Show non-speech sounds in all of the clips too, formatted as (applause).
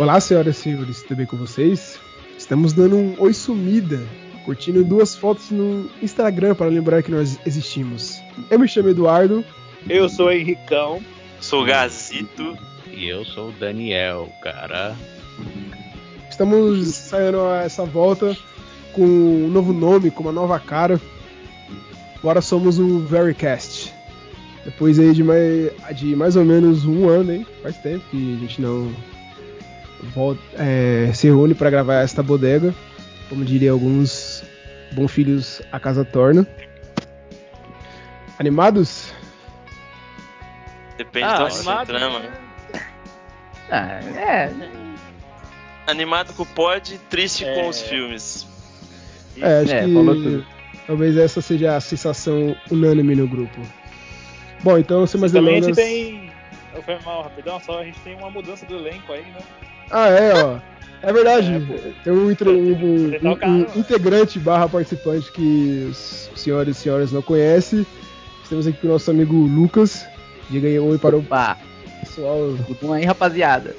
Olá, senhoras e senhores, tudo bem com vocês? Estamos dando um oi sumida, curtindo duas fotos no Instagram para lembrar que nós existimos. Eu me chamo Eduardo. Eu sou o Henricão. Sou o Gazito. E eu sou o Daniel, cara. Estamos saindo a essa volta com um novo nome, com uma nova cara. Agora somos o Verycast. Depois aí de mais, de mais ou menos um ano, hein? Faz tempo que a gente não volta, é, se reúne para gravar esta bodega. Como diria alguns bons filhos, a casa torna. Animados? Depende Ah, da animado, trama. né? Ah, é. Animado com o pod, triste É. com os filmes. É, acho É, que talvez essa seja a sensação unânime no grupo. Bom, então, sem mais Também a gente delongas... tem. Eu fui mal rapidão, só a gente tem uma mudança do elenco aí, né? Ah, é, ó. É verdade. É, um, um- um- tá o um- integrante barra participante que os senhores e senhoras não conhecem. Estamos aqui com o nosso amigo Lucas. Diga aí oi para o Opa, pessoal. tudo bom aí, rapaziada?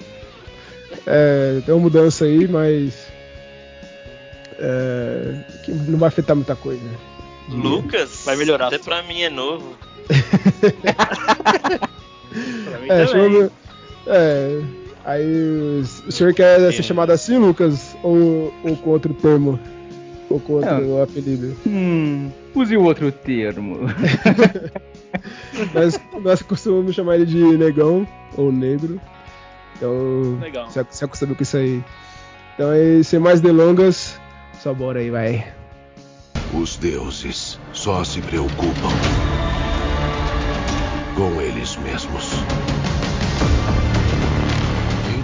É, tem uma mudança aí, mas. é, que não vai afetar muita coisa. diria. Lucas? Vai melhorar. Até pra mim é novo. (laughs) Pra mim É, também. chama- é, aí o senhor quer ser chamado assim, Lucas? Ou, ou com outro termo? Ou com outro apelido? Hum, use o outro termo. (laughs) Nós, nós costumamos chamar ele de negão ou negro. Então, Legal. se, acostuma com isso aí. Então, aí, sem mais delongas, só bora aí, vai. Os deuses só se preocupam com eles mesmos.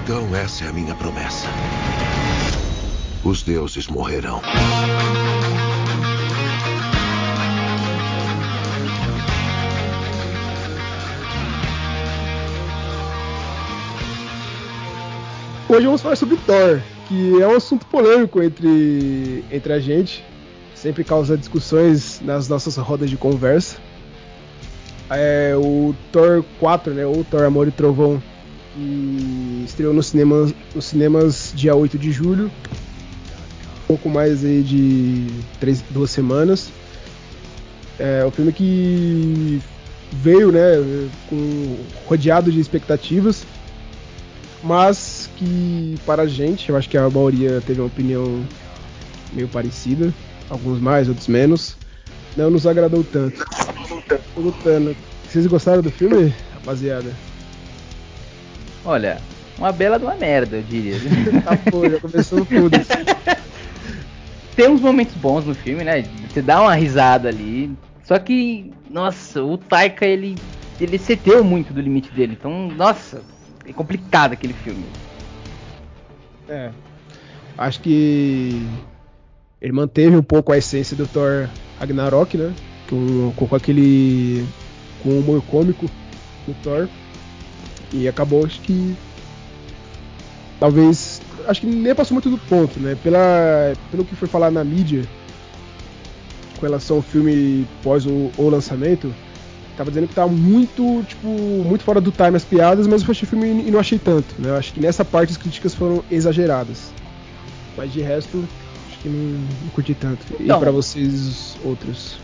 Então, essa é a minha promessa. Os deuses morrerão. Hoje vamos falar sobre Thor, que é um assunto polêmico entre, entre a gente. Sempre causa discussões nas nossas rodas de conversa. É o Thor 4, né? Ou Thor Amor e Trovão, que estreou nos cinemas, nos cinemas dia 8 de julho. pouco mais aí de três, duas semanas. É um filme que veio, né, com, rodeado de expectativas, mas que para a gente, eu acho que a maioria teve uma opinião meio parecida, alguns mais, outros menos, não nos agradou tanto. Lutando. Vocês gostaram do filme, rapaziada? Olha, uma bela de uma merda, eu diria. (laughs) Tá, pô, já começou tudo. (laughs) Tem uns momentos bons no filme, né? Você dá uma risada ali. Só que, nossa, o Taika, ele, ele excedeu muito do limite dele. Então, nossa, é complicado aquele filme. É. Acho que ele manteve um pouco a essência do Thor Ragnarok, né? Com, com aquele. com o humor cômico do Thor. E acabou, acho que. Talvez. Acho que nem passou muito do ponto, né? Pela, pelo que foi falado na mídia, com relação ao filme pós o, o lançamento, tava dizendo que tava muito, tipo, muito fora do time as piadas, mas eu achei o filme e não achei tanto, né? Eu acho que nessa parte as críticas foram exageradas. Mas de resto, acho que não, não curti tanto. E Então. pra vocês, os outros?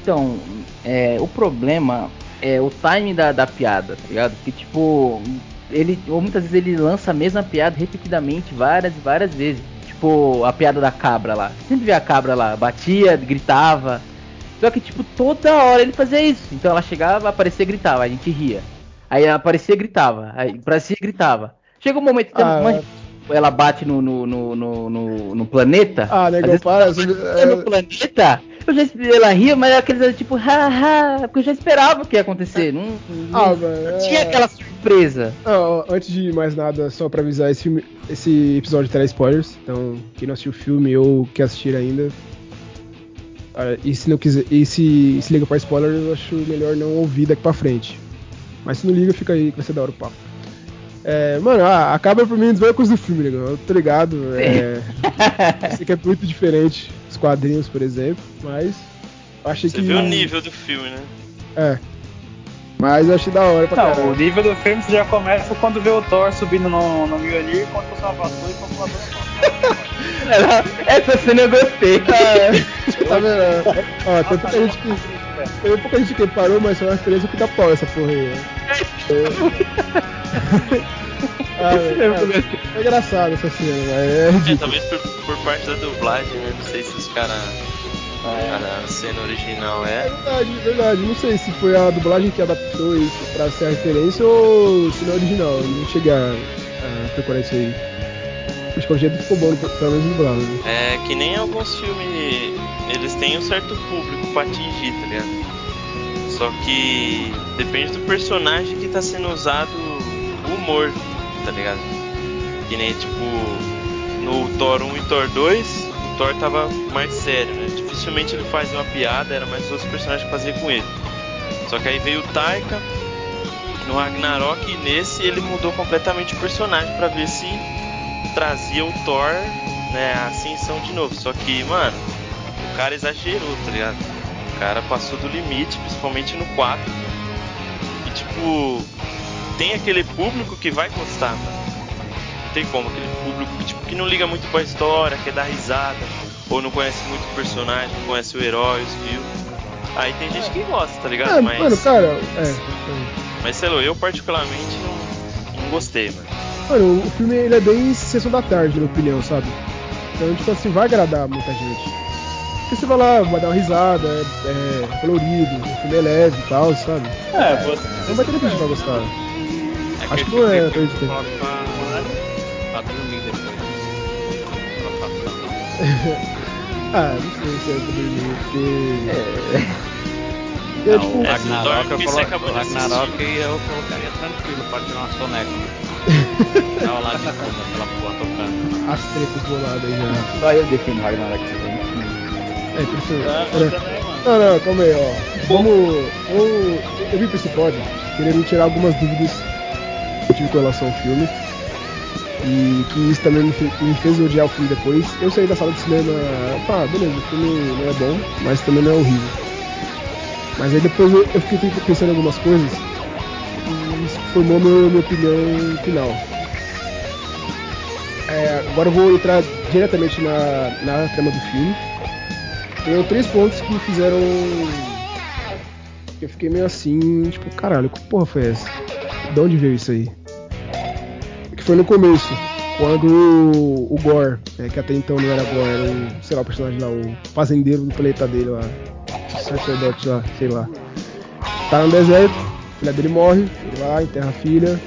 Então, é, o problema é o time da, da piada, tá ligado? Que tipo, ele ou muitas vezes ele lança a mesma piada repetidamente várias e várias vezes. Tipo, a piada da cabra lá. Sempre vê a cabra lá, batia, gritava. Só que tipo, toda hora ele fazia isso. Então ela chegava, aparecia, gritava, a gente ria. Aí ela aparecia, gritava, aí aparecia, gritava. Chega um momento que Ah, manja, ela bate no, no, no, no, no- planeta. Ah, vezes para. é no planeta, eu já, ela ria, mas é aqueles tipo, haha, porque eu já esperava o que ia acontecer. Não, não- Ah, não mano, tinha é- aquela surpresa. Ah, antes de mais nada, só pra avisar, esse, filme, esse episódio terá spoilers. Então, quem não assistiu o filme ou quer assistir ainda. ah, e se não quiser. E se, se liga pra spoiler, eu acho melhor não ouvir daqui pra frente. Mas se não liga, fica aí que vai ser da hora o papo. É, mano, ah, acaba pra mim dos coisas do filme, legal. Eu tô ligado. É, eu sei que é muito diferente dos quadrinhos, por exemplo. Mas. Achei Você que. viu o nível do filme, né? É. Mas eu achei da hora pra Não, o caralho. nível do filme você já começa quando vê o Thor subindo no, no Mjolnir você uma vassoura e uma vassoura. Era- Essa cena eu gostei. (laughs) É, (laughs) tá vendo? Ó, tem pouca gente que. Tem pouca gente que parou, mas foi uma referência que dá pau essa porra aí. ó. (laughs) Ah, (laughs) é, gostei. é engraçado essa cena, mas é É, talvez por, por parte da dublagem, né? Não sei se os caras. A cena original É é. verdade, é verdade. Não sei se foi a dublagem que adaptou isso pra ser a referência ou se não é original. Eu não cheguei a, a procurar isso aí. Acho que o jeito ficou bom, pelo menos dublado. Né? É que nem alguns filmes. Eles têm um certo público pra atingir, tá ligado? Só que depende do personagem que tá sendo usado o humor, tá ligado? Que nem tipo no Thor 1 e Thor 2, o Thor tava mais sério, né? Dificilmente ele fazia uma piada, era mais os personagens que faziam com ele. Só que aí veio o Taika no Ragnarok e nesse ele mudou completamente o personagem pra ver se trazia o Thor, né, a ascensão de novo. Só que, mano, o cara exagerou, tá ligado? O cara passou do limite, principalmente no 4. E tipo, tem aquele público que vai gostar, mano. Não tem como, aquele público que, tipo, que não liga muito pra história, quer dar risada, ou não conhece muito o personagem, não conhece o herói, os filmes. Aí tem gente que gosta, tá ligado? Ah, mas, mano, cara, é. mas sei lá, eu particularmente não, não gostei, mano. Mano, o filme ele é bem sessão da tarde, na minha opinião, sabe? Então, tipo assim, vai agradar muita gente. Porque você vai lá, vai dar uma risada, é, é colorido, o filme é leve e tal, sabe? É, você. Não vai ter muita gente que vai gostar. É Acho que não é que coloca pra, pra dormir depois. (laughs) Ah, não sei se é pra dormir, porque. É. É, Não, tipo, o é, Ragnarok, eu colo- Ragnarok eu colocaria tranquilo pra tirar uma soneca. Tava lá de fundo, aquela porra tocando. as tretas boladas aí já. Só eu defino Ragnarok. É. Ah, Olha- eu também, mano. Não, não, calma aí, ó. Vamos. Eu, eu vim pra esse pod querendo tirar algumas dúvidas tive com relação ao filme. E que isso também me, me fez odiar o filme depois. Eu saí da sala de cinema, tá, beleza, o filme não é bom, mas também não é horrível. Mas aí depois eu, eu fiquei pensando em algumas coisas e isso formou meu, minha opinião final. É, agora eu vou entrar diretamente na, na trama do filme. Tem três pontos que me fizeram. eu fiquei meio assim, tipo, caralho, que porra foi essa? De onde veio isso aí? Foi no começo, quando o, o Gore, né, que até então não era Gore, era o, sei lá, o personagem lá, o fazendeiro do planeta dele lá, o sacerdote lá, sei lá. Tá no deserto, a filha dele morre, ele vai lá, enterra a filha,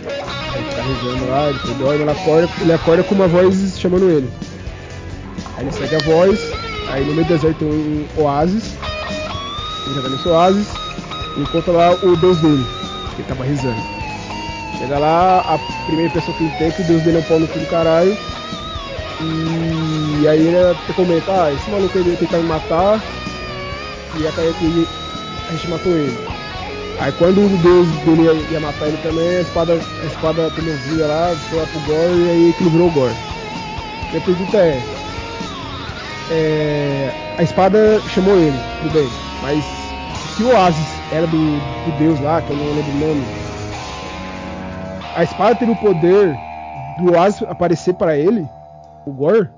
aí fica rezando lá, ele dorme, ele acorda, ele acorda com uma voz chamando ele. Aí ele segue a voz, aí no meio do deserto tem um oásis, ele já tá nesse oásis, e encontra lá o deus dele, que ele tava rezando. Chega lá, a primeira impressão que ele tem que deus dele é um pau no cu do caralho. E aí ele até comenta, ah, esse maluco aí veio tentar me matar e até que a gente matou ele. Aí quando o deus dele ia, ia matar ele também, a espada, a espada promovida lá, foi lá pro Gore e aí equilibrou o Gore. Minha pergunta é, é, a espada chamou ele, tudo bem, mas se o Oasis era do, do deus lá, que eu não lembro o nome, a espada teve o poder do Oasis aparecer pra ele, o Gore?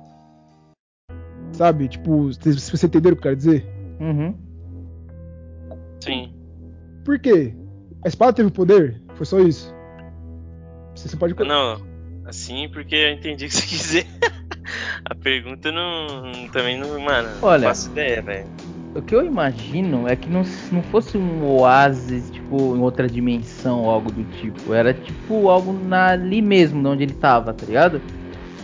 Sabe? Tipo, se se você entender o que eu quero dizer? Uhum. Sim. Por quê? A espada teve o poder? Foi só isso? Você, você pode. Não, assim porque eu entendi o que você quis dizer. (laughs) A pergunta não. Também não. Mano, Olha. não faço ideia, velho. O que eu imagino é que não, não fosse um oásis, tipo, em outra dimensão ou algo do tipo. Era tipo algo na, ali mesmo, onde ele tava, tá ligado?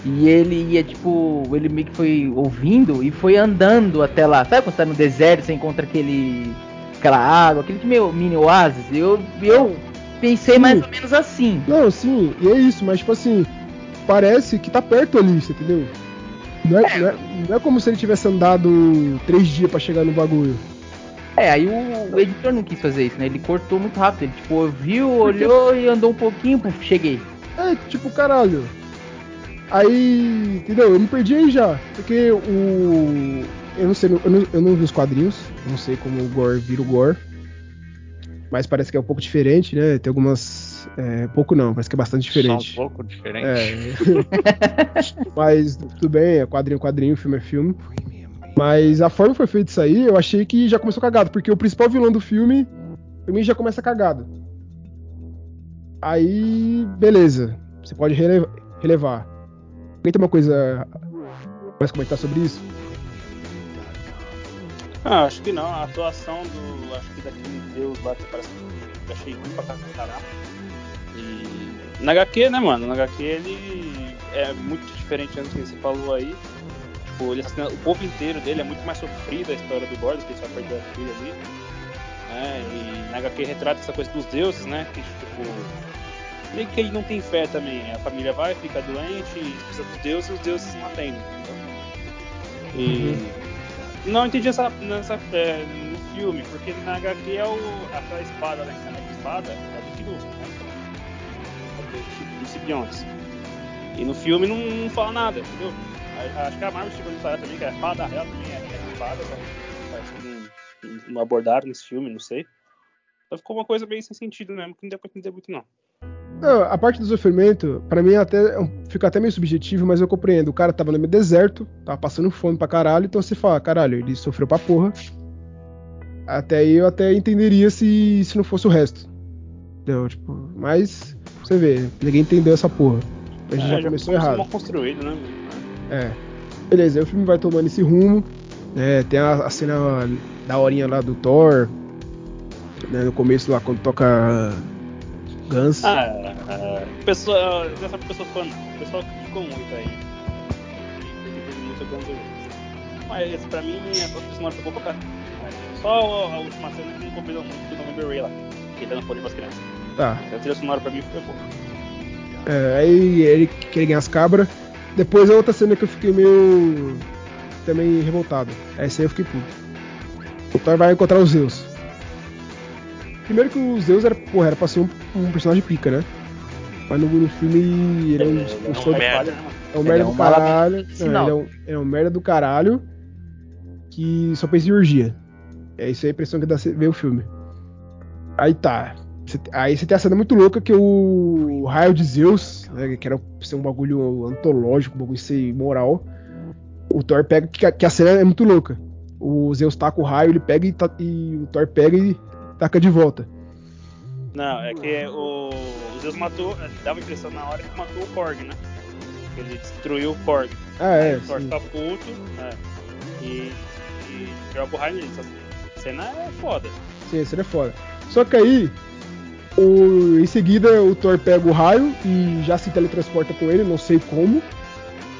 E ele ia, tipo, ele meio que foi ouvindo e foi andando até lá. Sabe quando você tá no deserto, você encontra aquele. aquela água, aquele meio mini oásis? Eu, eu pensei mais ou menos assim. Não, sim, e é isso, mas tipo assim, parece que tá perto ali, você entendeu? Não é, não é, não é como se ele tivesse andado três dias pra chegar no bagulho. É, aí o, o editor não quis fazer isso, né? Ele cortou muito rápido. Ele, tipo, viu, olhou e andou um pouquinho, puf, cheguei. É, tipo, caralho. Aí, entendeu? Eu me perdi aí já. Porque o. Eu não sei, eu não, eu não vi os quadrinhos. Não sei como o Gore vira o Gore. Mas parece que é um pouco diferente, né? Tem algumas. É, pouco não, parece que é bastante diferente. Só um pouco diferente. É. (laughs) mas tudo bem, é quadrinho, quadrinho, filme é filme. Mas a forma que foi feita isso aí, eu achei que já começou cagado, porque o principal vilão do filme, pra mim, já começa cagado. Aí, beleza. Você pode rele- relevar. Alguém tem uma coisa mais comentar sobre isso? Ah, acho que não. A atuação do. Acho que daquele deus lá que parece que achei ruim pra caramba. E. Na HQ, né, mano? Na HQ ele é muito diferente do que você falou aí. Tipo, ele, assassina- o povo inteiro dele é muito mais sofrido a história do Gordon, que ele só perdeu a filha ali. Né? E na HQ retrata essa coisa dos deuses, né? Que tipo. Meio que ele não tem fé também. A família vai, fica doente, precisa dos deuses e os deuses não atendem, entendeu? E. Não entendi essa, nessa, é, no filme, porque na HQ é o, aquela espada, né? É a espada é do Kinu, né? É do- dos simbiontes. E no filme não, não fala nada, entendeu? Acho que a Marvel chegou a falar também que a espada real também é é espada, que parece que não, não abordaram nesse filme, não sei. Então ficou uma coisa bem sem sentido mesmo, que não deu pra entender muito não. Não, a parte do sofrimento, pra mim até é fica até meio subjetivo, mas eu compreendo. O cara tava no meio deserto, tava passando fome pra caralho, então você fala, caralho, ele sofreu pra porra. Até aí eu até entenderia se, se não fosse o resto. Entendeu? Tipo, mas você vê, ninguém entendeu essa porra. A gente É, já começou começou errado. mal construído, né? É. Beleza, aí o filme vai tomando esse rumo. né, tem a, a cena da horinha lá do Thor. né, no começo lá, quando toca Guns. Ah, ah, pessoa, é só pessoa fã, pessoal criticou muito aí. Muito Guns N' Roses. Mas pra mim, a trilha sonora ficou pra caralho. Só a última cena que não combinou muito do November Ray lá. Que dando poder pras crianças. Tá. A trilha sonora pra mim foi boa. É, aí ele quer ganhar as cabras. Depois a outra cena que eu fiquei meio. também revoltado. Essa aí eu fiquei puto. O Thor vai encontrar os Zeus. Primeiro que o Zeus era, porra, era pra ser um, um personagem pica, né? Mas no, no filme ele é um, É, um é mano? é um merda é do um caralho. Não, medicinal. ele é um, é um merda do caralho que só fez cirurgia. É isso aí a impressão que dá você ver o filme. Aí tá. Você- aí você tem a cena muito louca que o raio de Zeus, né, que era ser um bagulho antológico, um bagulho ser moral. O Thor pega, que, a- que a cena é muito louca. O Zeus taca o raio, ele pega e, ta- e o Thor pega e taca de volta. Não, é que o, o Zeus matou, dava a impressão na hora que matou o Korg, né? Ele destruiu o Korg. Ah, é. O sim. fica puto é, e, e joga o raio nele. Essa cena é foda. Sim, esse é foda. Só que aí, o- em seguida, o Thor pega o raio e já se teletransporta com ele, não sei como.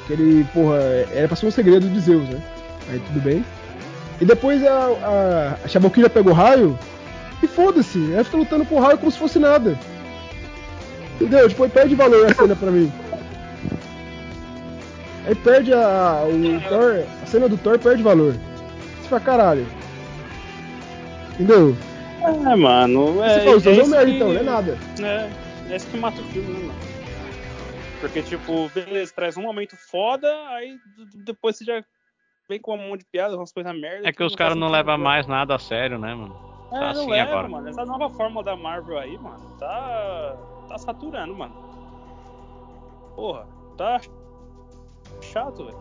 Que ele, porra, era pra ser um segredo de Zeus, né? Aí tudo bem. E depois a, a, a Shaboquilha pega o raio e foda-se, ela fica lutando com o raio como se fosse nada. Entendeu? Tipo, aí perde valor a cena pra mim. Aí perde a. O Thor. A cena do Thor perde valor. Você fala, caralho. Entendeu? É, mano. É, Você falou, Zeus é um isso merda que- então, não é nada. É, é isso que mata o filme, né, mano? Porque, tipo, beleza, traz um momento foda, aí depois você já vem com um monte de piada, umas coisas merda. É que os caras não levam mais nada a sério, né, mano? É, Tá não assim leva, agora. mano. Essa nova fórmula da Marvel aí, mano, tá. tá saturando, mano. Porra, tá chato, velho.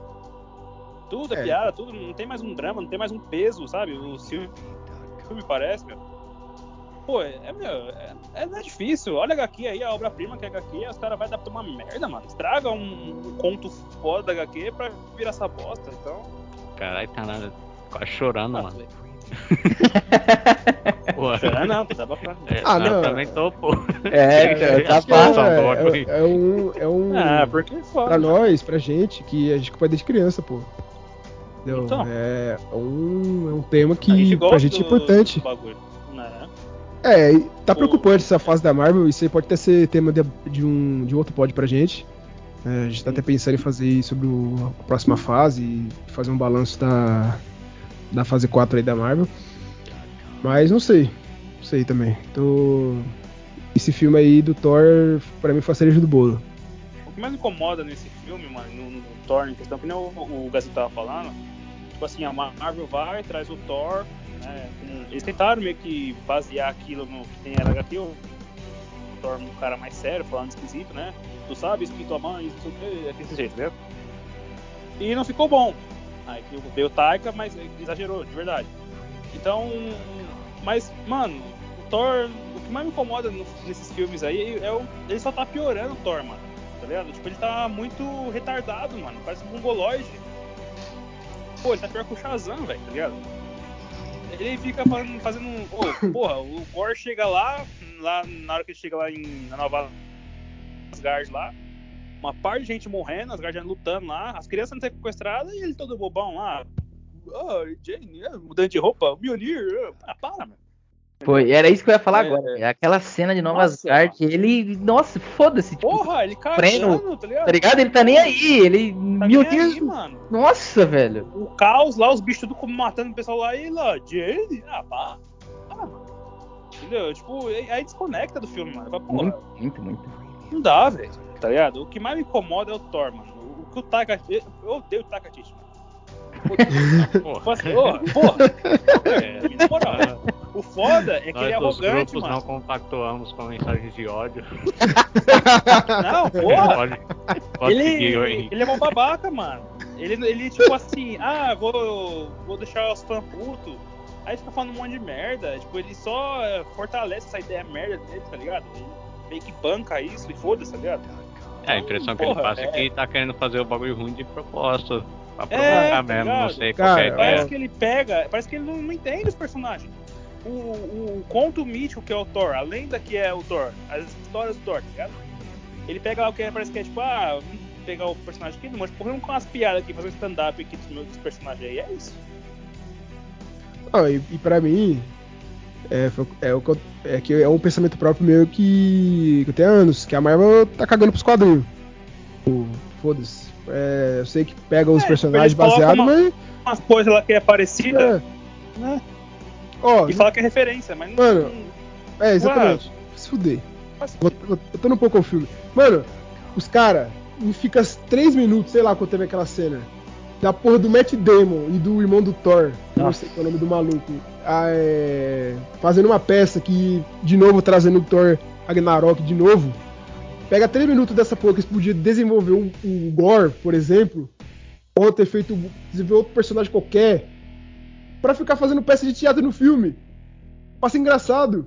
Tudo é, É. piada, tudo. Não tem mais um drama, não tem mais um peso, sabe? O filme, o filme parece, meu. Pô, é, é, meu, é, é, não é difícil. Olha a HQ aí, a obra-prima que é a HQ, os caras vão adaptar uma merda, mano. Estraga um, um conto foda da HQ pra virar essa bosta, então. Caralho, tá nada. Quase chorando, Ah, mano. velho. Porra. Será não, (laughs) dá pra É, Ah, não, eu também tô, pô. É, (laughs) então, tá que fácil. é, é, é um. É um Ah, porque é foda. pra nós, pra gente, que a gente acompanha desde criança, pô. Entendeu? Então. É, um, é um tema A gente que pra gente é importante. né? É, e tá O- preocupante essa fase da Marvel, isso aí pode até ser tema de, de um, de outro pod pra gente. É, a gente tá até pensando em fazer sobre o- a próxima fase e fazer um balanço da, da fase 4 aí da Marvel. Mas não sei. Não sei também. Tô... Esse filme aí do Thor, pra mim, foi a cereja do bolo. O que mais me incomoda nesse filme, mano, no, no Thor em questão, que nem o, o Gazeta tava falando, tipo assim, a Marvel vai, traz o Thor, né? Eles tentaram meio que basear aquilo no que tem na HQ, o Thor um cara mais sério, falando esquisito, né? Tu sabe isso que tua mãe, isso, é desse jeito, né? E não ficou bom. Aí que o Taika, mas exagerou, de verdade. Então, mas, mano, o Thor, o que mais me incomoda nesses filmes aí é o. Ele só tá piorando o Thor, mano. Tá ligado? Tipo, ele tá muito retardado, mano. Parece um mongoloide. Pô, ele tá pior que o Shazam, velho, tá ligado? Ele fica fazendo. fazendo ô, (laughs) porra, o Gore chega lá, lá, na hora que ele chega lá em, na Nova Asgard lá, uma par de gente morrendo, as guardianas lutando lá, as crianças não sequestradas e ele todo bobão lá. Ah, Jane, é, mudando de roupa, Mjolnir, é, ah, para, mano. Foi, era isso que eu ia falar É, agora. É aquela cena de Nova Asgard, ele. Nossa, foda-se, tipo, Porra, ele cagando, tá ligado? tá ligado? Ele tá nem aí. Ele. Tá meu nem Deus. aí, mano. Nossa, velho. O caos lá, os bichos tudo como matando o pessoal lá e lá, Jane, ah, para. para, mano. Entendeu? Tipo, aí desconecta do filme, mano. Porra, Muito, muito, muito. não dá, velho. Tá ligado? O que mais me incomoda é o Thor, mano. O, que o Taika. Eu, odeio o Taika Waititi, mano. Porra. Tipo assim, ô, porra, É, (laughs) na moral, o foda é que nós ele é dos arrogante, grupos mano. não compactuamos com mensagens de ódio. Não, (laughs) porra, Pode, pode ele, seguir, ele é um babaca, mano. Ele, ele tipo assim, ah, vou, vou deixar os fãs putos. Aí fica falando um monte de merda. Tipo, ele só fortalece essa ideia merda dele, tá ligado? Ele meio que banca isso e foda-se, tá ligado? É, a impressão que ele Porra, passa é que ele tá querendo fazer o bagulho ruim de propósito. Pra É, provocar tá mesmo, não sei Cara, qual é a é. Parece que ele pega. Parece que ele não, não entende os personagens. O, o, o conto mítico que é o Thor, a lenda que é o Thor, as histórias do Thor, tá ligado? Ele pega lá o que parece que é tipo, ah, vamos pegar o personagem aqui, mas correndo com umas piadas aqui, fazer um stand-up aqui dos meus personagens aí, é isso. Não, e, e pra mim, é, foi- é, o é que é um pensamento próprio meu que, que eu tenho anos, que a Marvel tá cagando pros quadrinhos. Foda-se. É, eu sei que pega os É, personagens baseados, uma- mas. Umas coisas lá que é parecida, É, né? ó, E fala que é referência, mas não. Mano, é, exatamente. Se fuder. Botando um pouco o filme. Mano, os caras fica 3 minutos, sei lá quando teve aquela cena. Da porra do Matt Damon e do irmão do Thor. eu Não Nossa. sei qual é o nome do maluco. É, fazendo uma peça que, de novo, trazendo o Thor Ragnarok de novo. Pega 3 minutos dessa porra que eles podiam desenvolver um, um Gore, por exemplo. Ou ter feito. desenvolver outro personagem qualquer. Pra ficar fazendo peça de teatro no filme. Pra ser engraçado.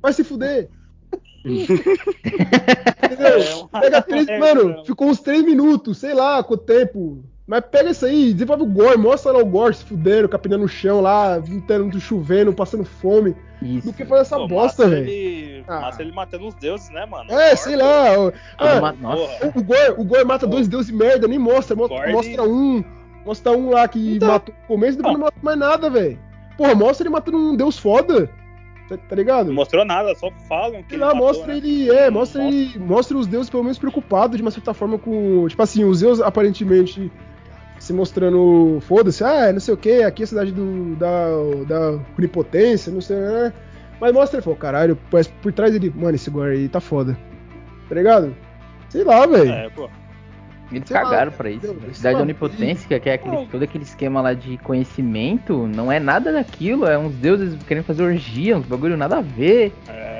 Vai se fuder. (laughs) Entendeu? É uma- Pega três. (laughs) é, mano, ficou uns três minutos, sei lá quanto tempo. Mas pega isso aí, desenvolve o Gore, mostra lá o Gore se fudendo, capinando no chão lá, ventando, chovendo, passando fome. Isso. Do que fazer essa Pô, bosta, velho. ele, Ah. massa ele matando os deuses, né, mano? É, Thor, sei lá. ó. Ah, Nossa. Porra. o, Gore, o Gore mata dois deuses de merda, nem mostra. mo- Gore, mostra um. Mostra um lá que Então. matou no começo e depois não mostra mais nada, velho. Porra, mostra ele matando um deus foda. Tá, tá ligado? Não mostrou nada, só falam que Sei ele lá, matou, mostra né? ele. É, mostra ele. Mostra os deuses pelo menos preocupados de uma certa forma com. Tipo assim, os deuses aparentemente se mostrando. Foda-se, ah, não sei o que, aqui é a cidade do, da, da onipotência, não sei, né? Mas mostra ele, falou, caralho, mas por trás ele. Mano, esse Gore aí tá foda. Tá ligado? Sei lá, velho. É, pô. Eles Sei lá, cagaram pra isso. entendeu? A cidade onipotência, que é aquele, todo aquele esquema lá de conhecimento, não é nada daquilo. É uns deuses querendo fazer orgia, uns bagulho nada a ver. É,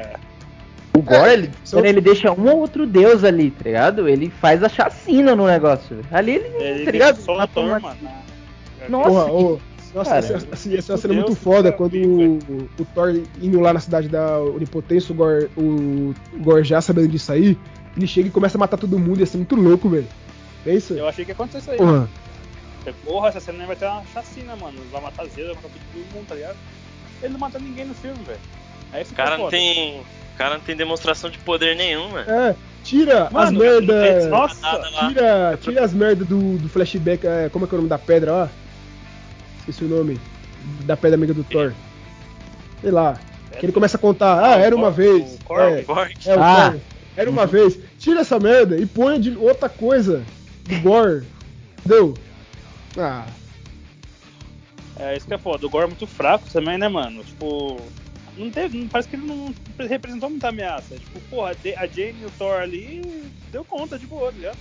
O Gore, ele, (laughs) ele deixa um ou outro deus ali, tá ligado? Ele faz a chacina no negócio. Ali ele, ele tá ligado? só o Thor, mano. Nossa, Porra, ô, nossa, cara. essa, essa, essa é uma cena Fudeu, muito foda quando o, o Thor indo lá na cidade da Onipotência, o Gore, o, o Gore já sabendo disso aí, ele chega e começa a matar todo mundo, ia ser muito louco, velho. Pensa? Eu achei que ia acontecer isso aí. Porra. Porra, essa cena vai ter uma chacina, mano. Vai matar Zero, vai matar todo mundo, tá ligado? Ele não mata ninguém no filme, velho. Aí O fica cara não foda. tem. O cara não tem demonstração de poder nenhum, mano. É, tira as Mano, merda. Nossa. Tira, tira as merda do, do flashback. é, como é que é o nome da pedra lá? Esqueci o nome. Da pedra amiga do Thor. Sei lá. Que ele começa a contar. Ah, era uma vez. É. É, o Ah. Era uma vez. Tira essa merda e põe de outra coisa do Gore. Entendeu? Ah, É, isso que é foda. O Gore é muito fraco também, né, mano? Tipo, não teve, não- parece que ele não representou muita ameaça. Tipo, porra, a Jane e o Thor ali deu conta de boa, tá ligado?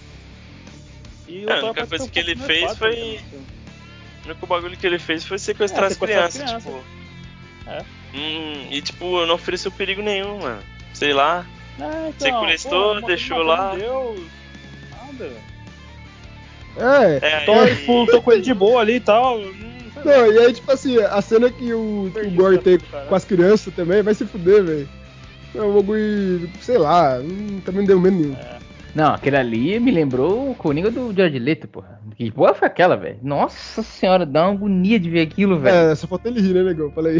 E o É, a única coisa um que ele fez nerfado foi- né? O único bagulho que ele fez foi sequestrar É, as sequestrar as crianças, crianças. tipo. É. Hum, e tipo, não ofereceu perigo nenhum, mano. Sei lá. É, Sequestrou, pô, deixou lá. Deus. Nada. É. É, Thor, aí- tipo, tô com ele de boa ali e tal. Lá. Não, e aí, tipo assim, a cena que o, que o Gore tem com as crianças também vai se fuder, velho. É um bagulho, sei lá, hum, também não deu medo nenhum. Não, aquele ali me lembrou o Coringa do George Leto, porra. Que porra foi aquela, velho? Nossa senhora, dá uma agonia de ver aquilo, velho. É, só falta ele rir, né, negão? Falei.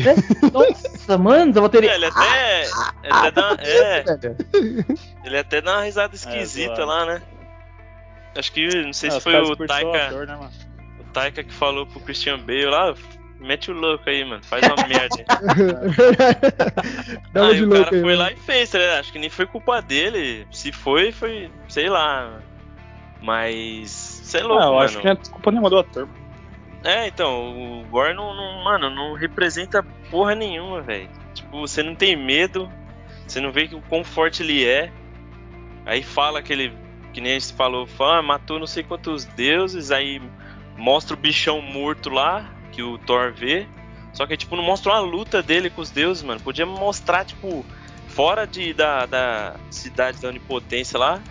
Nossa, mano, só vou ter É, ele até. ele até dá, é, velho. ele até dá uma risada esquisita zoado. lá, né? Acho que, não sei É, se foi o Taika, ator, né, mano? O Taika que falou pro Christian Bale lá, mete o louco aí, mano, faz uma merda. (laughs) Dá aí de o louco cara aí. foi mano. lá e fez, ligado? Acho que nem foi culpa dele. Se foi, foi, sei lá. Mas. Sei louco, Não, eu mano. acho que não é desculpa nenhuma do ator. É, então, o Gore não, não- mano, não representa porra nenhuma, velho. Tipo, você não tem medo, você não vê que o quão forte ele é. Aí fala que ele, que nem você falou, fala, ah, matou não sei quantos deuses, aí mostra o bichão morto lá, que o Thor vê. Só que, tipo, não mostra uma luta dele com os deuses, mano. Podia mostrar, tipo, fora de, da, da cidade da onipotência lá.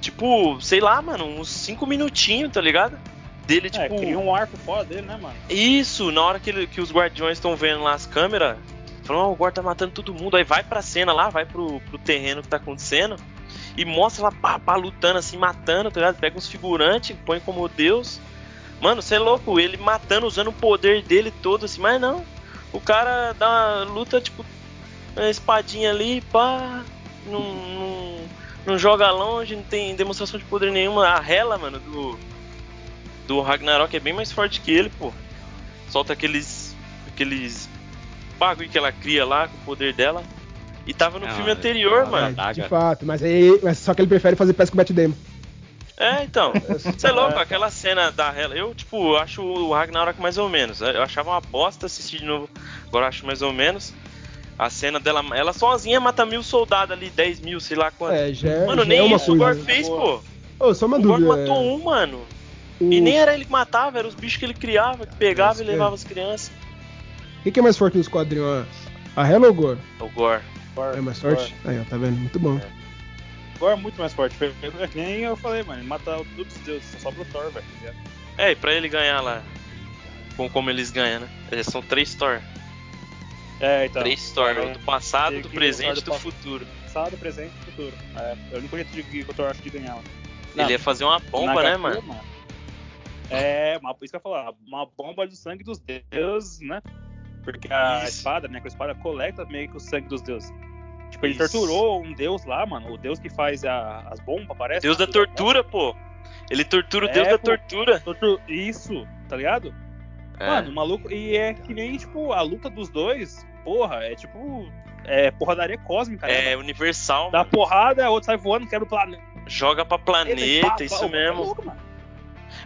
Tipo, sei lá, mano, uns 5 minutinhos, tá ligado? Dele, É, tipo. cria um arco fora dele, né, mano? Isso, na hora que, ele- que os guardiões estão vendo lá as câmeras, falam, "Ó, o Gore tá matando todo mundo. Aí vai pra cena lá, vai pro, pro terreno que tá acontecendo e mostra lá, pá, pá, lutando assim, matando, tá ligado? Pega uns figurantes, põe como Deus. Mano, você é louco, ele matando, usando o poder dele todo assim, mas não. O cara dá uma luta, tipo, uma espadinha ali, pá, não, não, não joga longe, não tem demonstração de poder nenhuma. A Hela, mano, do, do Ragnarok é bem mais forte que ele, pô. Solta aqueles. aqueles bagulho que ela cria lá com o poder dela. E tava no Não, filme é- anterior, é- mano. De Daga. fato, mas aí. Mas só que ele prefere fazer pesca com o Matt Damon. É, então. Você é louco, aquela cena da Hela. Eu, tipo, acho o Ragnarok mais ou menos. Eu achava uma bosta assistir de novo. Agora eu acho mais ou menos. A cena dela. Ela sozinha mata mil soldados ali, 10 mil, sei lá quanto. É, já, é- Mano, já nem é uma isso o. Gore fez, pô. Ô, só uma O Gore dúvida. matou um, mano. o... E nem era ele que matava, eram os bichos que ele criava, que pegava e é. levava as crianças. Quem que é mais forte nos quadrinhos? A a Hela ou o Gore? O Gore. Gore, É mais forte? Aí, ó, tá vendo? Muito bom. Gore é muito mais forte. É que nem eu falei, mano. Ele mata todos os deuses, só sobra o Thor, velho. É, e pra ele ganhar lá, com como eles ganham, né? É, São três Thor. É, então. três Thor, é, do passado, do que presente e do do futuro. Passado, presente e futuro. É, é o único jeito de que o Thor acha de ganhar. lá. Não, ele ia fazer uma bomba, né, HQ, mano? É, uma, isso que eu ia falar, uma bomba do sangue dos deuses, né? Porque a Isso. espada, né? Com a espada coleta meio que o sangue dos deuses. Tipo, ele Isso. torturou um deus lá, mano. O deus que faz a- as bombas, parece. Deus da tortura, pô. Ele tortura o É, Deus da pô. tortura. Tortu- Isso, tá ligado? É. Mano, o maluco. E é que nem, tipo, a luta dos dois, porra, é tipo. É porradaria cósmica, né? É universal, Dá mano. porrada, o outro sai voando, quebra o planeta. Joga pra planeta, pá, isso mesmo. é louco, mano.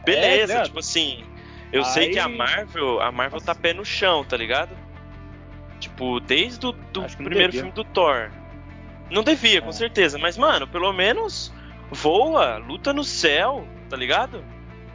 É, Beleza, tá tipo assim, eu sei Aí- que a Marvel, a Marvel tá pé no chão, tá ligado? Tipo, desde o do primeiro devia. filme do Thor. Não devia, com É. certeza, mas mano, pelo menos voa, luta no céu, tá ligado?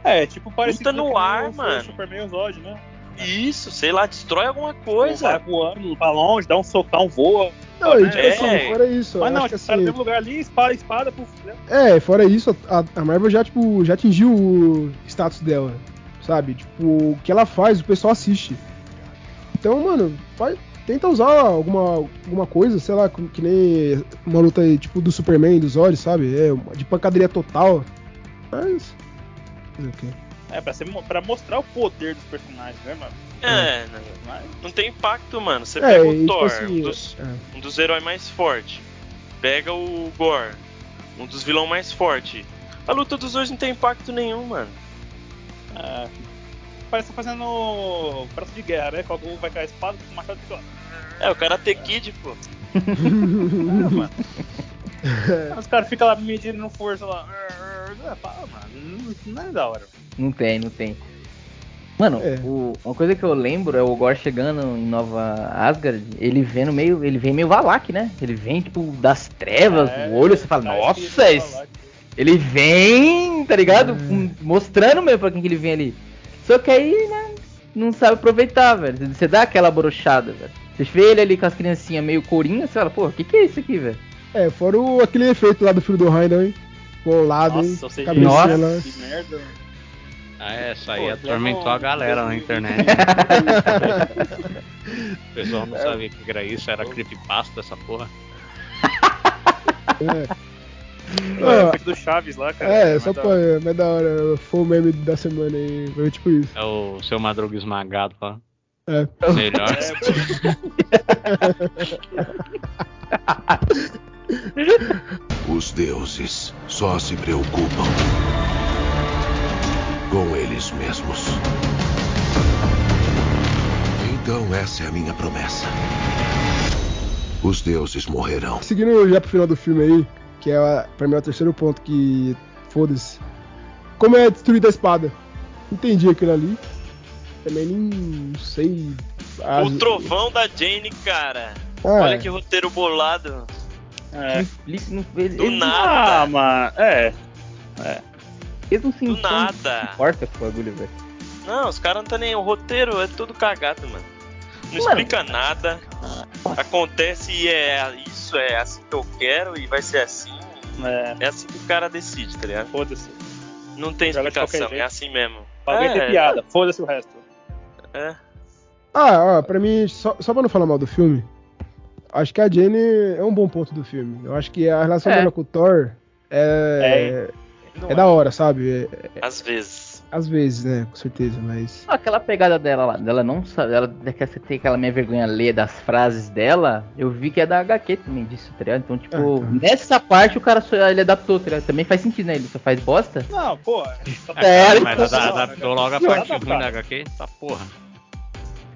É, tipo, parecido Luta no ar, o mano. Superman Zod, né? Isso, sei lá, destrói alguma Vai coisa. voando pra longe, dá um socão, voa. Não, e tipo É. assim, fora isso, Mas não, acho que tipo, tá no assim. mesmo lugar ali, espada, espada, puf, né? É, fora isso, a, a Marvel já, tipo, já atingiu o status dela, sabe? Tipo, o que ela faz, o pessoal assiste. Então, mano, faz, tenta usar alguma, alguma coisa, sei lá, que nem uma luta aí, tipo do Superman e dos olhos, sabe? É, de pancadaria total. Mas. Fazer o quê? É, pra, ser, pra mostrar o poder dos personagens, né, mano? É, não, Mas, não tem impacto, mano. Você É, pega o e, tipo Thor, assim, um, dos, é. um dos heróis mais fortes. Pega o Gore, um dos vilões mais fortes. A luta dos dois não tem impacto nenhum, mano. é, parece que tá fazendo praça de guerra, né? Quando um vai cair a espada, com o machado lá. É, o Karate Kid, pô. (laughs) Os caras ficam lá medindo no força lá. É, mano, não, não é da hora. Não tem, não tem. Mano, É. o- uma coisa que eu lembro é o Gore chegando em Nova Asgard, ele vendo meio. Ele vem meio Valak, né? Ele vem, tipo, das trevas, É, do olho, você fala, tá nossa, lá. ele vem, tá ligado? É. Mostrando mesmo pra quem que ele vem ali. Só que aí, né, não sabe aproveitar, velho. Você dá aquela brochada, velho. Você vê ele ali com as criancinhas meio corinha, você fala, pô, o que, que é isso aqui, velho? É, fora o, aquele efeito lá do filho do Ryan, hein? Colado, hein? Nossa, você Cabecinha Nossa. lá. Que merda. Ah, é, essa aí Pô, atormentou a galera na internet. (laughs) o pessoal não sabia o que era isso, era creepypasta essa porra. É. É, o efeito do Chaves lá, cara. é, Mas só pra. Mas da hora, foi o meme da semana aí. Foi tipo isso. É o seu Madruga esmagado lá. É. Melhor. É, Os deuses só se preocupam com eles mesmos. Então essa é a minha promessa. Os deuses morrerão. Seguindo já pro final do filme aí, que é a- pra mim é o terceiro ponto que. Foda-se. Como é destruída a espada? Entendi aquilo ali. Também nem sei. Ah, O trovão da Jane, cara. ah, Olha que roteiro bolado. é. Não, Do não- nada. Ah, mano. É. eles não se Do nada. se importam com o bagulho, velho. Não, os caras não tá nem. O roteiro é todo cagado, mano. Não Mano. explica nada. Acontece e é isso, é assim que eu quero e vai ser assim. É. É assim que o cara decide, tá ligado? Foda-se. Não tem explicação, é assim mesmo. Alguém é, tem piada. Foda-se o resto. É. Ah, ó, pra mim, só, só pra não falar mal do filme, acho que a Jane é um bom ponto do filme. Eu acho que a relação É. dela com o Thor é, Não é, da hora, sabe? É- Às vezes. Às vezes, né? Com certeza, mas. Só Aquela pegada dela lá, dela não sabe, ela quer ter aquela minha vergonha ler das frases dela, eu vi que é da HQ também disso, tá ligado? Então, tipo, Ah, tá. nessa parte o cara só, ele adaptou, tá ligado? Também faz sentido, né? Ele só faz bosta. Não, pô. É, mas então- ada- adaptou logo a parte ruim da HQ? Tá porra.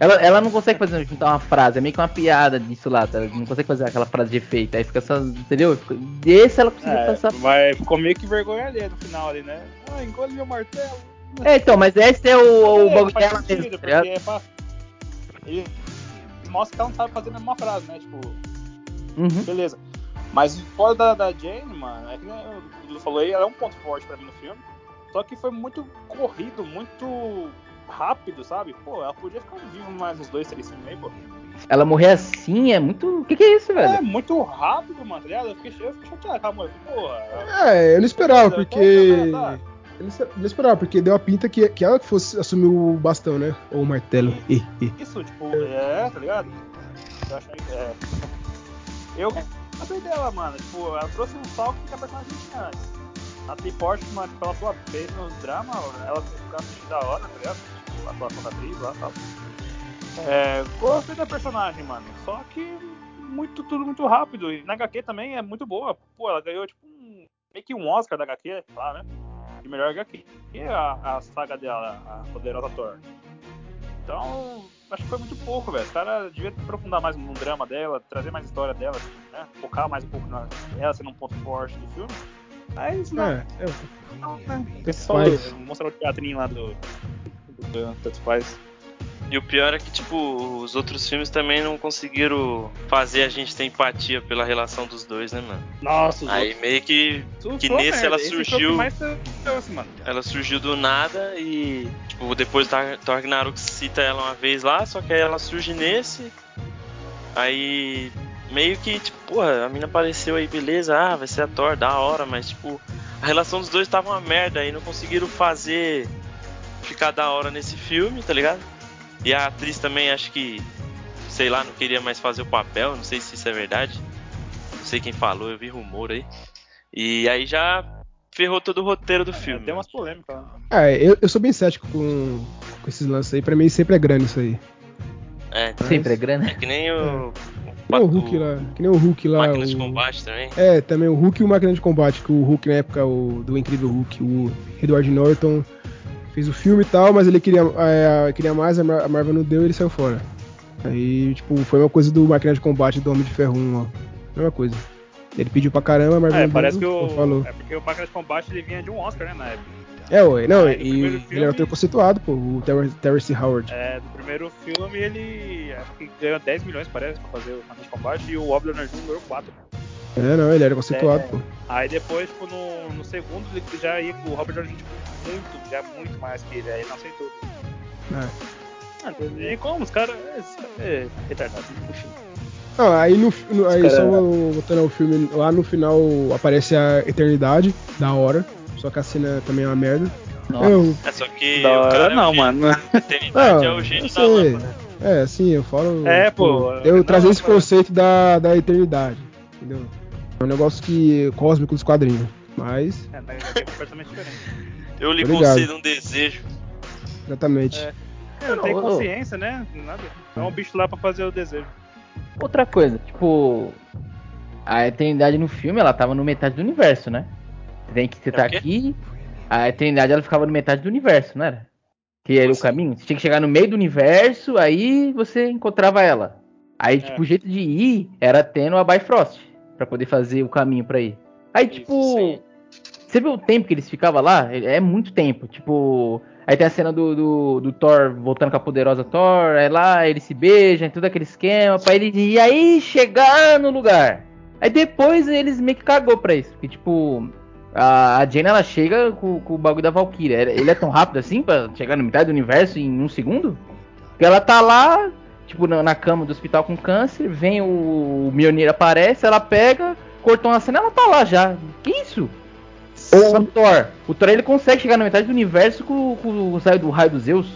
Ela, ela não consegue fazer juntar uma frase, é meio que uma piada disso lá, tá? Não consegue fazer aquela frase de efeito, aí fica só, entendeu? Fica- Esse ela conseguiu É, passar. mas ficou meio que vergonha ali no final ali, né? Ah, engole meu martelo. É, então, mas esse é o, o É, bagulho dela sentido, mesmo, tá é pra... Ele mostra que ela não sabe fazer a mesma frase, né? Tipo, Uhum. beleza. Mas fora da, da Jane, mano, é que nem o Dudu falou aí, ela é um ponto forte pra mim no filme. Só que foi muito corrido, muito rápido, sabe? Pô, ela podia ficar viva mais uns dois, três filmes aí, pô. Ela morrer assim é muito. O que, que é isso, É velho? muito rápido, mano, tá ligado? Eu fiquei, eu fiquei chateado com a mulher. Porra. É, eu não esperava, Beleza, porque. Não- esperava, porque deu a pinta que, que ela que fosse assumir o bastão, né? Ou o martelo. Ih. (laughs) Isso, tipo, é, tá ligado? Eu achei. É. Eu gostei dela, mano. Tipo, ela trouxe um salto que a personagem tinha antes. Natalie Portman, mano, tipo, ela atua bem no drama, ela fica assim da hora, tá ligado? Tipo, a atuação da atriz lá e tal. É, gostei da personagem, mano. Só que muito, tudo muito rápido. E na HQ também é muito boa. Pô, ela ganhou, tipo, um, meio que um Oscar da HQ, lá, né? De melhor HQ. E a, a saga dela, a Poderosa Thor. Então, acho que foi muito pouco, velho. O cara devia aprofundar mais no drama dela, trazer mais história dela, né? Focar mais um pouco na ela sendo um ponto forte do filme. Mas não, É, é, não, né? Só Faz. mostrar o teatrinho lá do. do, do Tanto faz. E o pior é que, tipo, os outros filmes também não conseguiram fazer a gente ter empatia pela relação dos dois, né, mano? Nossa, os Aí meio que outros- que nesse merda. ela surgiu- mais mano. ela surgiu do nada e, tipo, depois Thor Ragnarok cita ela uma vez lá, só que aí ela surge nesse. Aí meio que, tipo, porra, a mina apareceu aí, beleza, ah, vai ser a Thor, da hora, mas tipo, a relação dos dois tava uma merda e não conseguiram fazer ficar da hora nesse filme, tá ligado? E a atriz também acho que, sei lá, não queria mais fazer o papel, não sei se isso é verdade. Não sei quem falou, eu vi rumor aí. E aí já ferrou todo o roteiro do É, filme. tem umas polêmicas lá. É, eu, eu sou bem cético com, com esses lances aí. Pra mim sempre é grana isso aí. É, Sempre é grana. é que nem o. Que nem o Hulk lá. Que nem o Hulk lá. Máquina de o- combate também. É, também o Hulk e o Máquina de Combate, que o Hulk na época o, do Incrível Hulk, o Edward Norton fez o filme e tal, mas ele queria, é, queria mais, a Mar- a Marvel não deu e ele saiu fora. Aí, tipo, foi uma coisa do Máquina de Combate do Homem de Ferro 1, ó. Mesma coisa. Ele pediu pra caramba, Marvel É, parece que o. falou. É porque o Máquina de Combate ele vinha de um Oscar, né, na época. É, ué, não, Aí, no e primeiro ele filme- era ator conceituado, pô, o Ter- Terrence Howard. É, do primeiro filme ele acho que ganhou 10 milhões, parece, pra fazer o Máquina de Combate e o Bob Leonard Jr. ganhou 4. É, não, ele era conceituado, É. pô. Aí depois, tipo, no, no segundo, ele já ia com o Robert Downey Jr. muito, já muito mais que ele, aí ele não aceitou. É. Ah, não tem como, os caras. Cara é retardado, enfim. Não, aí no, no- aí cara- só voltando ao filme, lá no final aparece a eternidade, da hora. Só que a cena também é uma merda. Nossa. Eu, É só que Da o hora cara é o não, gênio. mano. A eternidade é Ah, o gênio eu da lâmpada. É, assim, eu falo. É, pô, Eu não, trazer esse conceito da, da eternidade. Entendeu? É um negócio que. cósmico dos quadrinhos. Mas, É, mas é completamente diferente. Eu lhe concedo um desejo. exatamente. É. É, não tem Não, ô. consciência, né? Nada. É um bicho lá pra fazer o desejo. Outra coisa, tipo. A eternidade no filme, ela tava no metade do universo, né? Tem que você É tá quê? aqui. A eternidade ela ficava no metade do universo, não era? Que era o caminho. Você tinha que chegar no meio do universo, aí você encontrava ela. Aí, tipo, É. o jeito de ir era tendo a Bifrost. Pra poder fazer o caminho pra ir. Aí, Isso, tipo. sim. Você viu o tempo que eles ficavam lá? É é muito tempo. Tipo. Aí tem a cena do, do, do Thor voltando com a poderosa Thor. Aí lá eles se beijam, tudo aquele esquema. Pra ele e aí chegar no lugar. Aí depois eles meio que cagou pra isso. Porque, tipo. A, a Jane ela chega com, com o bagulho da Valkyria. Ele é tão rápido assim pra chegar na metade do universo em um segundo? Porque ela tá lá, tipo, na, na cama do hospital com câncer. Vem o, o aparece, ela pega, cortou uma cena, ela tá lá já. Que isso? Ou o Thor. O Thor ele consegue chegar na metade do universo com, com o raio do raio dos Zeus.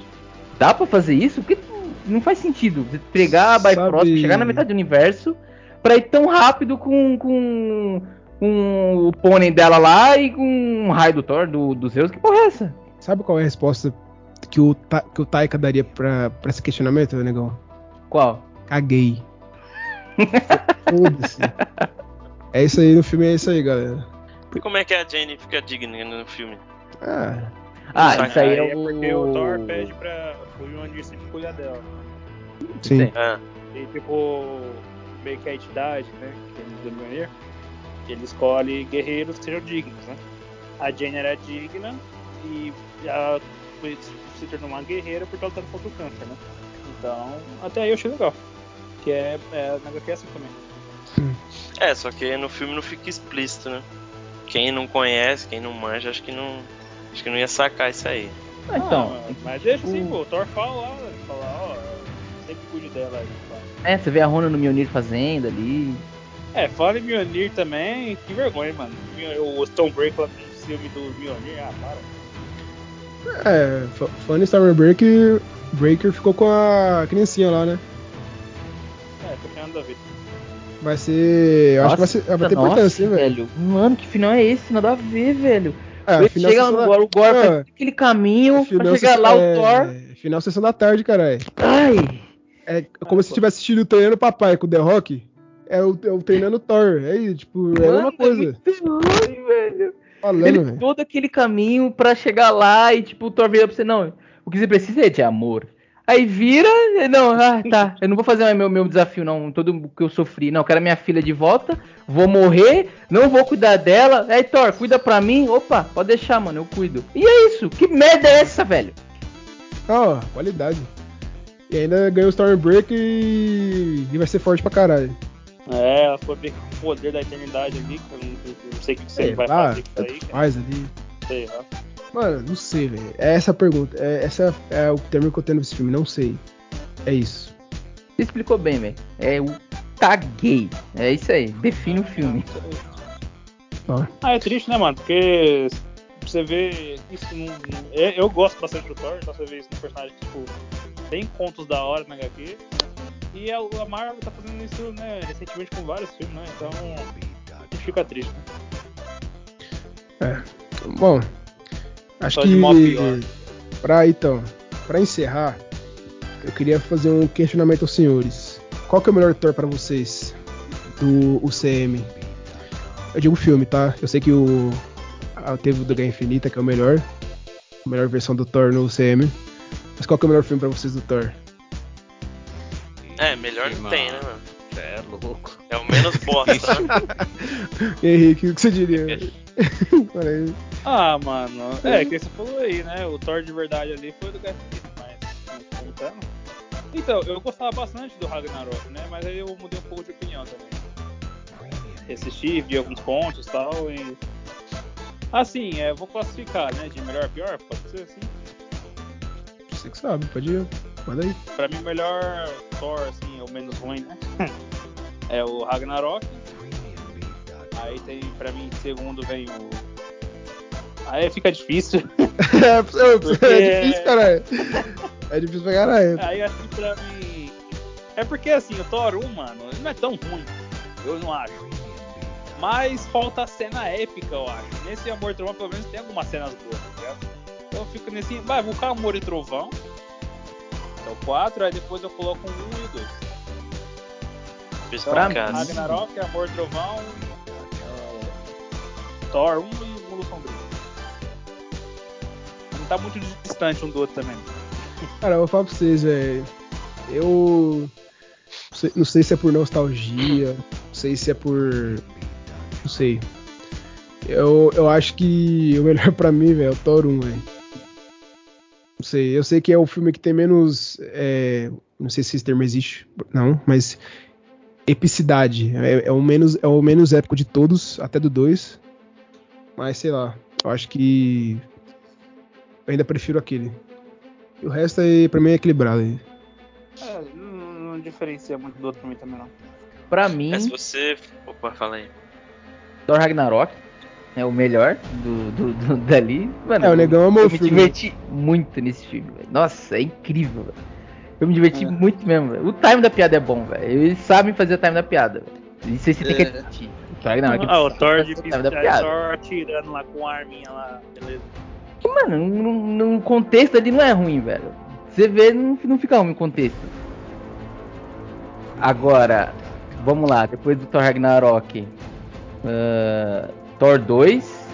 Dá pra fazer isso? Porque não faz sentido. Você pegar a Bifrost, Sabe- chegar na metade do universo, pra ir tão rápido com, com, com o pônei dela lá e com o raio do Thor, do, do Zeus. Que porra é essa? Sabe qual é a resposta que o, que o Taika daria pra esse questionamento, negão? Qual? Caguei. Foda-se. É isso aí no filme, é isso aí, galera. E como é que a Jane fica digna no filme? Ah, Ah, isso aí é, é o... porque o Thor pede pra o Mjolnir sempre cuidar dela. sim. Sim. Ah, E tipo, meio que a entidade, né? Que Mjolnir, ele escolhe guerreiros que sejam dignos, né? A Jane era digna e ela se tornou uma guerreira porque ela tá contra o câncer, né? Então, até aí eu achei legal. Que é, é na HQ é assim também. é, só que no filme não fica explícito, né? Quem não conhece, quem não manja, acho que não. Acho que não ia sacar isso aí. Ah, então, Ah, mas deixa assim, o- pô, o Thor fala lá, ele fala, ó, sempre cuide dela aí. é, você vê a Rona no Mjolnir fazendo ali. É, fala em Mjolnir também, que vergonha, mano. O Stonebreaker lá no filme do Mjolnir, ah, para. É, fa- falando em Stormbreaker, Breaker ficou com a criancinha lá, né? É, tô querendo a ver. Vai ser. Eu acho que vai, ser, vai ter nossa, importância, hein, velho. Mano, que final é esse? Nada a ver, velho. É, Ele final chega sessão no da- Gore, o Gore Ah, aquele caminho final pra chegar sessão- lá é, o Thor. Final sessão da tarde, caralho. Ai, É como se tivesse assistido treinando papai com o The Rock. É o, é o treinando Thor. É isso, tipo, é a mesma coisa. muito ruim, velho. Falando, Ele velho. todo aquele caminho pra chegar lá e tipo, o Thor vira pra você, não, o que você precisa é de amor. Aí vira, não, ah, tá, eu não vou fazer mais meu, meu desafio, não, todo o que eu sofri, não, eu quero minha filha de volta, vou morrer, não vou cuidar dela, aí Thor, cuida pra mim, opa, pode deixar, mano, eu cuido. E é isso, que merda é essa, velho? Ó, qualidade. E ainda ganhou o Stormbreaker e... e vai ser forte pra caralho. É, ela foi ver o poder da eternidade ali, que eu não, sei o que você Sei vai lá, fazer com isso aí, cara. faz ali. Sei lá. Mano, não sei, velho. É essa a pergunta. É, essa é o termo que eu tenho nesse filme. Não sei. É isso. Você explicou bem, velho. É o caguei. É isso aí, define o filme. Ah, é triste, né, mano? Porque você vê isso num. num- eu, gosto bastante do Thor, então você vê isso num personagem que, tipo, tem contos da hora na HQ. E a, a Marvel tá fazendo isso, né, recentemente com vários filmes, né? Então. A gente fica triste, né? Bom, acho que pra então, pra encerrar, eu queria fazer um questionamento aos senhores. Qual que é o melhor Thor pra vocês do UCM? Eu digo filme, tá? Eu sei que o teve o do Guerra Infinita que é o melhor, a melhor versão do Thor no UCM. Mas qual que é o melhor filme pra vocês do Thor? É, melhor não tem, né, mano? É louco. É o menos bosta, né? (laughs) Henrique, o que você diria? Aí. (laughs) Ah, mano. É, que você falou aí, né? O Thor de verdade ali foi do Gatsby, mas. Contando. Então, eu gostava bastante do Ragnarok, né? Mas aí eu mudei um pouco de opinião também. Assisti, vi alguns pontos e tal, e. Assim, é, vou classificar, né? De melhor a pior, pode ser assim. Você que sabe, pode ir. Manda aí. Pra mim, o melhor Thor, assim, é o menos ruim, né? (laughs) É o Ragnarok. Aí tem, pra mim, em segundo vem o. Aí fica difícil. (laughs) é, Porque- é difícil, caralho. É difícil pra caralho. Aí, assim, pra mim. É porque, assim, o Thor 1, mano, ele não é tão ruim. Eu não acho. Mas falta a cena épica, eu acho. Nesse Amor e Trovão, pelo menos, tem algumas cenas boas, tá ligado? Então eu fico nesse. Vai, vou colocar Amor e Trovão. É o 4, aí depois eu coloco um 1 e o 2. Então, Pra mim- Ragnarok, Amor e Trovão, é, Thor 1 e o Mundo Sombrio. Não tá muito distante um do outro também. Cara, eu vou falar pra vocês, velho. Eu. não sei- Não sei se é por nostalgia, não sei se é por. Não sei. Eu, eu acho que o melhor pra mim, velho, é o Thor 1, velho. Não sei, eu sei que é o filme que tem menos. é, não sei se esse termo existe, não, mas. Epicidade. É, é o menos, é o menos épico de todos, até do 2. Mas sei lá, eu acho que. Eu ainda prefiro aquele. E o resto aí, pra mim, é equilibrado. aí. É, não, não diferencia muito do outro pra mim também, não. Pra mim, Mas se você. Opa, fala aí. Thor Ragnarok é o melhor do, do, do- dali. Mano, É, o negão amou eu o me filme. diverti muito nesse filme, velho. Nossa, é incrível, velho. Eu me diverti É. muito mesmo, velho. O time da piada é bom, velho. Eles sabem fazer o time da piada, velho. Isso aí você tem que É. admitir. O Thor Ragnarok Ah, o Thor de é. Thor atirando lá com a arminha lá, beleza. Que, mano, no, no contexto ali não é ruim, velho. Você vê, não, não fica ruim o contexto. Agora, vamos lá, depois do Thor Ragnarok, ah, Thor 2,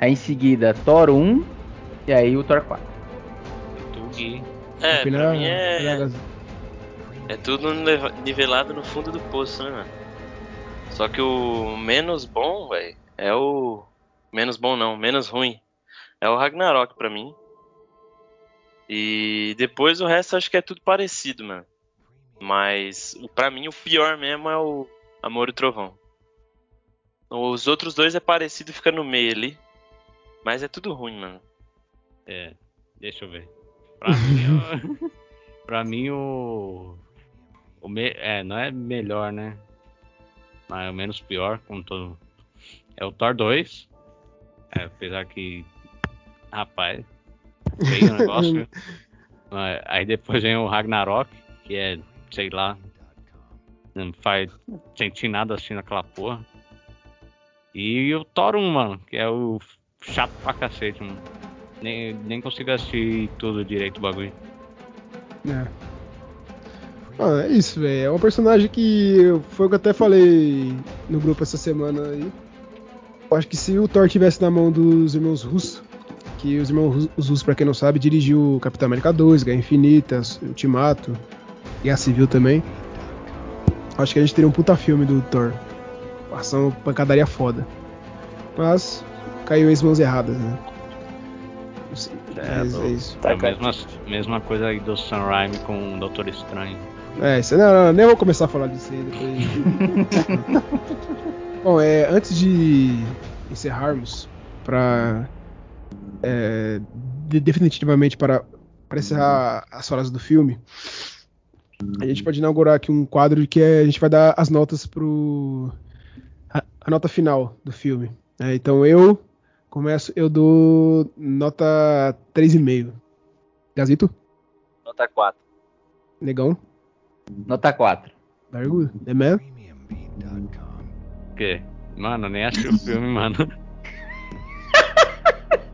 aí em seguida Thor 1, e aí o Thor 4. Tugi. É, pra mim é. É tudo nivelado no fundo do poço, né, mano? Só que o menos bom, velho, é o. Menos bom não, menos ruim. É o Ragnarok pra mim. E depois o resto acho que é tudo parecido, mano. Mas o- pra mim o pior mesmo é o Amor e Trovão. Os outros dois é parecido, fica no meio ali. Mas é tudo ruim, mano. É, deixa eu ver. Pra mim, (laughs) o- pra mim o. o me- é, não é melhor, né? Mas é o menos pior, como todo. É o Thor 2. É, apesar que. Rapaz, feio o negócio. (laughs) Mas Aí depois vem o Ragnarok, que é, sei lá. Não faz sentir nada assim naquela porra. E o Thor 1, mano, que é o chato pra cacete, mano. Nem, nem consigo assistir tudo direito o bagulho. É. Ah, é isso, velho. É um personagem que foi o que eu até falei no grupo essa semana aí. Eu acho que se o Thor tivesse na mão dos irmãos Russo, que os irmãos Rus- os Russo, pra quem não sabe, dirigiu Capitão América 2, Guerra Infinita, Ultimato, Guerra Civil também. Acho que a gente teria um puta filme do Thor. Ação, pancadaria foda. Mas caiu em mãos erradas, né? É, do- é isso. É a mesma, mesma coisa aí do Sam Raimi com o Doutor Estranho. É, isso, não, não, nem vou começar a falar disso aí depois. (laughs) Bom, é, antes de encerrarmos, para definitivamente para, para encerrar as falas do filme, a gente pode inaugurar aqui um quadro que é, a gente vai dar as notas pro a, a nota final do filme. É, então eu começo, eu dou nota 3,5. Gazito, Nota 4. negão, Nota 4. Dargo, The Man. O quê? Mano, nem assisti o filme, (laughs) mano.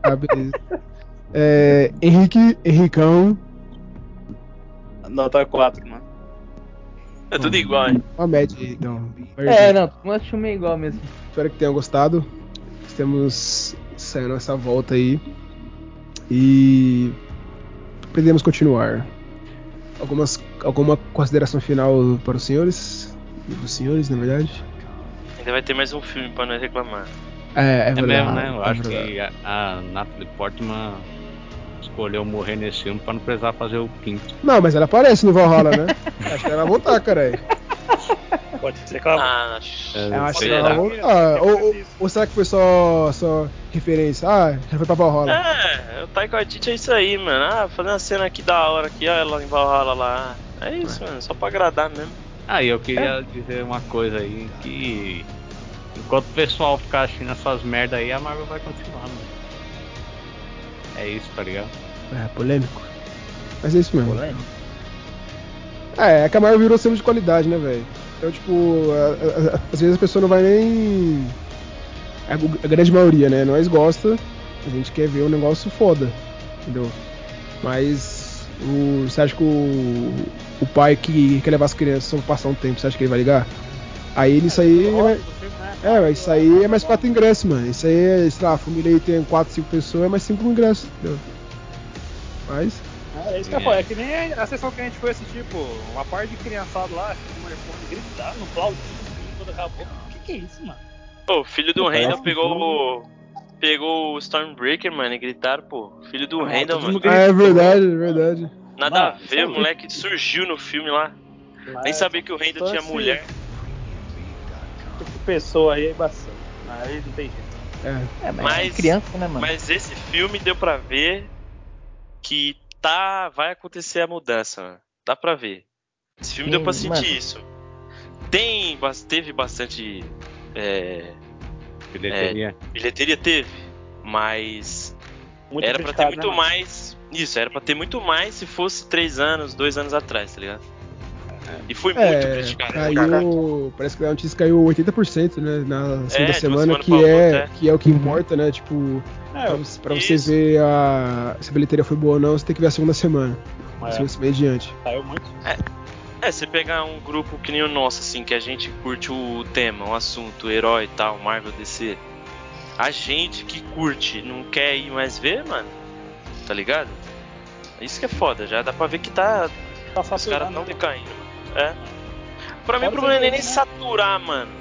Ah, beleza. É, Henrique, Henricão, Nota 4, mano. É tudo igual, hein? uma média aí, então. É, não, mas filme é igual mesmo. Espero que tenham gostado. Estamos saindo essa volta aí. E podemos continuar. Algumas, alguma consideração final para os senhores? Os senhores, na verdade? Ainda vai ter mais um filme pra nós reclamar. É, é, É verdade, mesmo, né? Eu é acho verdade. que a, a Natalie Portman escolheu morrer nesse filme pra não precisar fazer o quinto. Não, mas ela aparece no Valhalla, né? (laughs) Acho que ela vai voltar, cara. Pode ser que ela. Ah, É, Eu acho que sei ela vai voltar. Ou, ou, ou será que foi só, só referência? Ah, já foi pra Valhalla. É, o Taika Waititi é isso aí, mano. Ah, fazer uma cena aqui da hora aqui, ó, ela em Valhalla lá. É isso, mano, só pra agradar mesmo. Ah, e eu queria dizer uma coisa aí, que enquanto o pessoal ficar assistindo essas merda aí, a Marvel vai continuar, mano. É isso, tá ligado? É, polêmico. Mas é isso mesmo. Polêmico. É, é que a Marvel virou selo de qualidade, né, velho? Então, tipo, a- a- a- às vezes a pessoa não vai nem. A, a grande maioria, né? Nós gosta, a gente quer ver um negócio foda, entendeu? Mas o, você acha que o, o pai que quer levar as crianças só passar um tempo, você acha que ele vai ligar? Aí isso aí. vai- É, mas isso aí é mais quatro ingressos, mano. Isso aí é, sei lá, a família aí tem quatro, cinco pessoas, é mais cinco ingressos, entendeu? Mas. É isso que eu é que nem a sessão que a gente foi assistir, pô, uma parte de criançada lá, com o telefone gritando, aplaudindo, quando acabou. O que, que é isso, mano? Pô, o filho do que pegou o. Pegou o Stormbreaker, mano, e gritaram, pô. Filho do Ah, Randall, mano. Ah, é verdade, é verdade. Nada a Mano, ver, isso é o moleque surgiu no filme lá. Nem sabia que o Randall tinha assim, mulher. Tipo pessoa aí é embaçado. Aí não tem jeito. É. É, mas, Mas- é criança, né, mano? Mas esse filme deu pra ver que tá. Vai acontecer a mudança, mano. Dá pra ver. Esse filme Sim, deu pra sentir mano. isso. Tem. Teve bastante. É, Bilheteria. bilheteria teve. Mas Muito era pra ter muito né, mais. Isso, era pra ter muito mais se fosse três anos, dois anos atrás, tá ligado? E foi muito É, criticado. caiu. Parece que a notícia caiu 80%, né? Na segunda de uma semana, semana que, é, outra, é. que é o que importa, né? Tipo, É, pra, você- pra você ver a, se a bilheteria foi boa ou não, você tem que ver a segunda semana. É. Segunda semana adiante. Saiu muito. É, você pegar um grupo que nem o nosso, assim, que a gente curte o tema, o assunto, o herói e tal, Marvel DC. A gente que curte não quer ir mais ver, mano. Tá ligado? Isso que é foda, já dá pra ver que tá. Tá Os caras saturando, tão né? decaindo, mano. É. Pra mim o problema não é nem né? saturar, mano.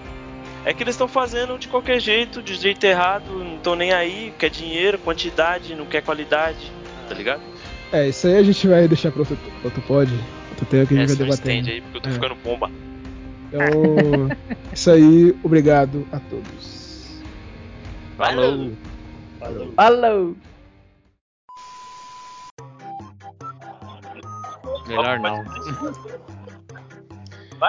É que eles estão fazendo de qualquer jeito, de jeito errado, não estão nem aí, quer dinheiro, quantidade, não quer qualidade, tá ligado? É, isso aí a gente vai deixar pra outro, outro pod, outro tema que a gente vai debater. estende aí, porque eu tô É. ficando bomba. Então, (laughs) isso aí, obrigado a todos. Falou! Falou. Falou! Melhor não.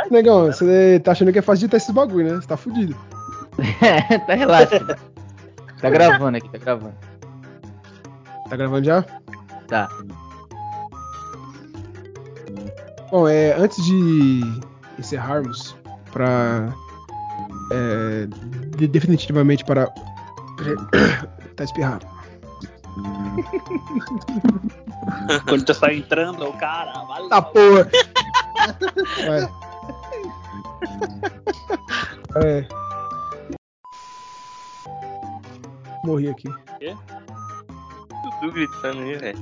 Negão, você tá achando que é fácil digitar esses bagulho, né? Você tá fudido. (laughs) tá relaxa. Tá gravando aqui, tá gravando. Tá gravando já? Tá. Bom, é, antes de encerrarmos, para é, de- definitivamente para (coughs) tá espirrado. (laughs) Quando tu tá entrando, o cara, valeu. Tá porra. (laughs) Vai. É. Morri aqui. Tudo gritando aí, velho.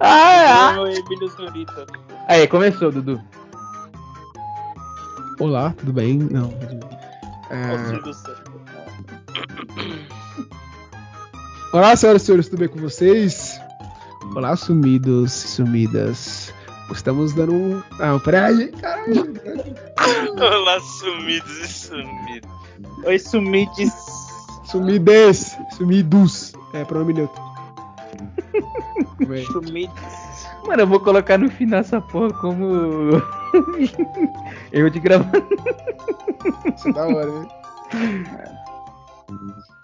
Ah! Ô, Emílio Zurita. Aí, começou, Dudu. Olá, tudo bem? Não. É. Olá, senhoras e senhores, tudo bem com vocês? Olá, sumidos e sumidas. Estamos dando um. Ah, peraí, (laughs) caralho. Olá, sumidos e sumidos. Oi, Sumides. Sumides, sumidos. É, pronome neutro. (laughs) Sumides. Mano, eu vou colocar no final essa porra como. (laughs) Erro de gravar. Isso é da hora, né? (laughs)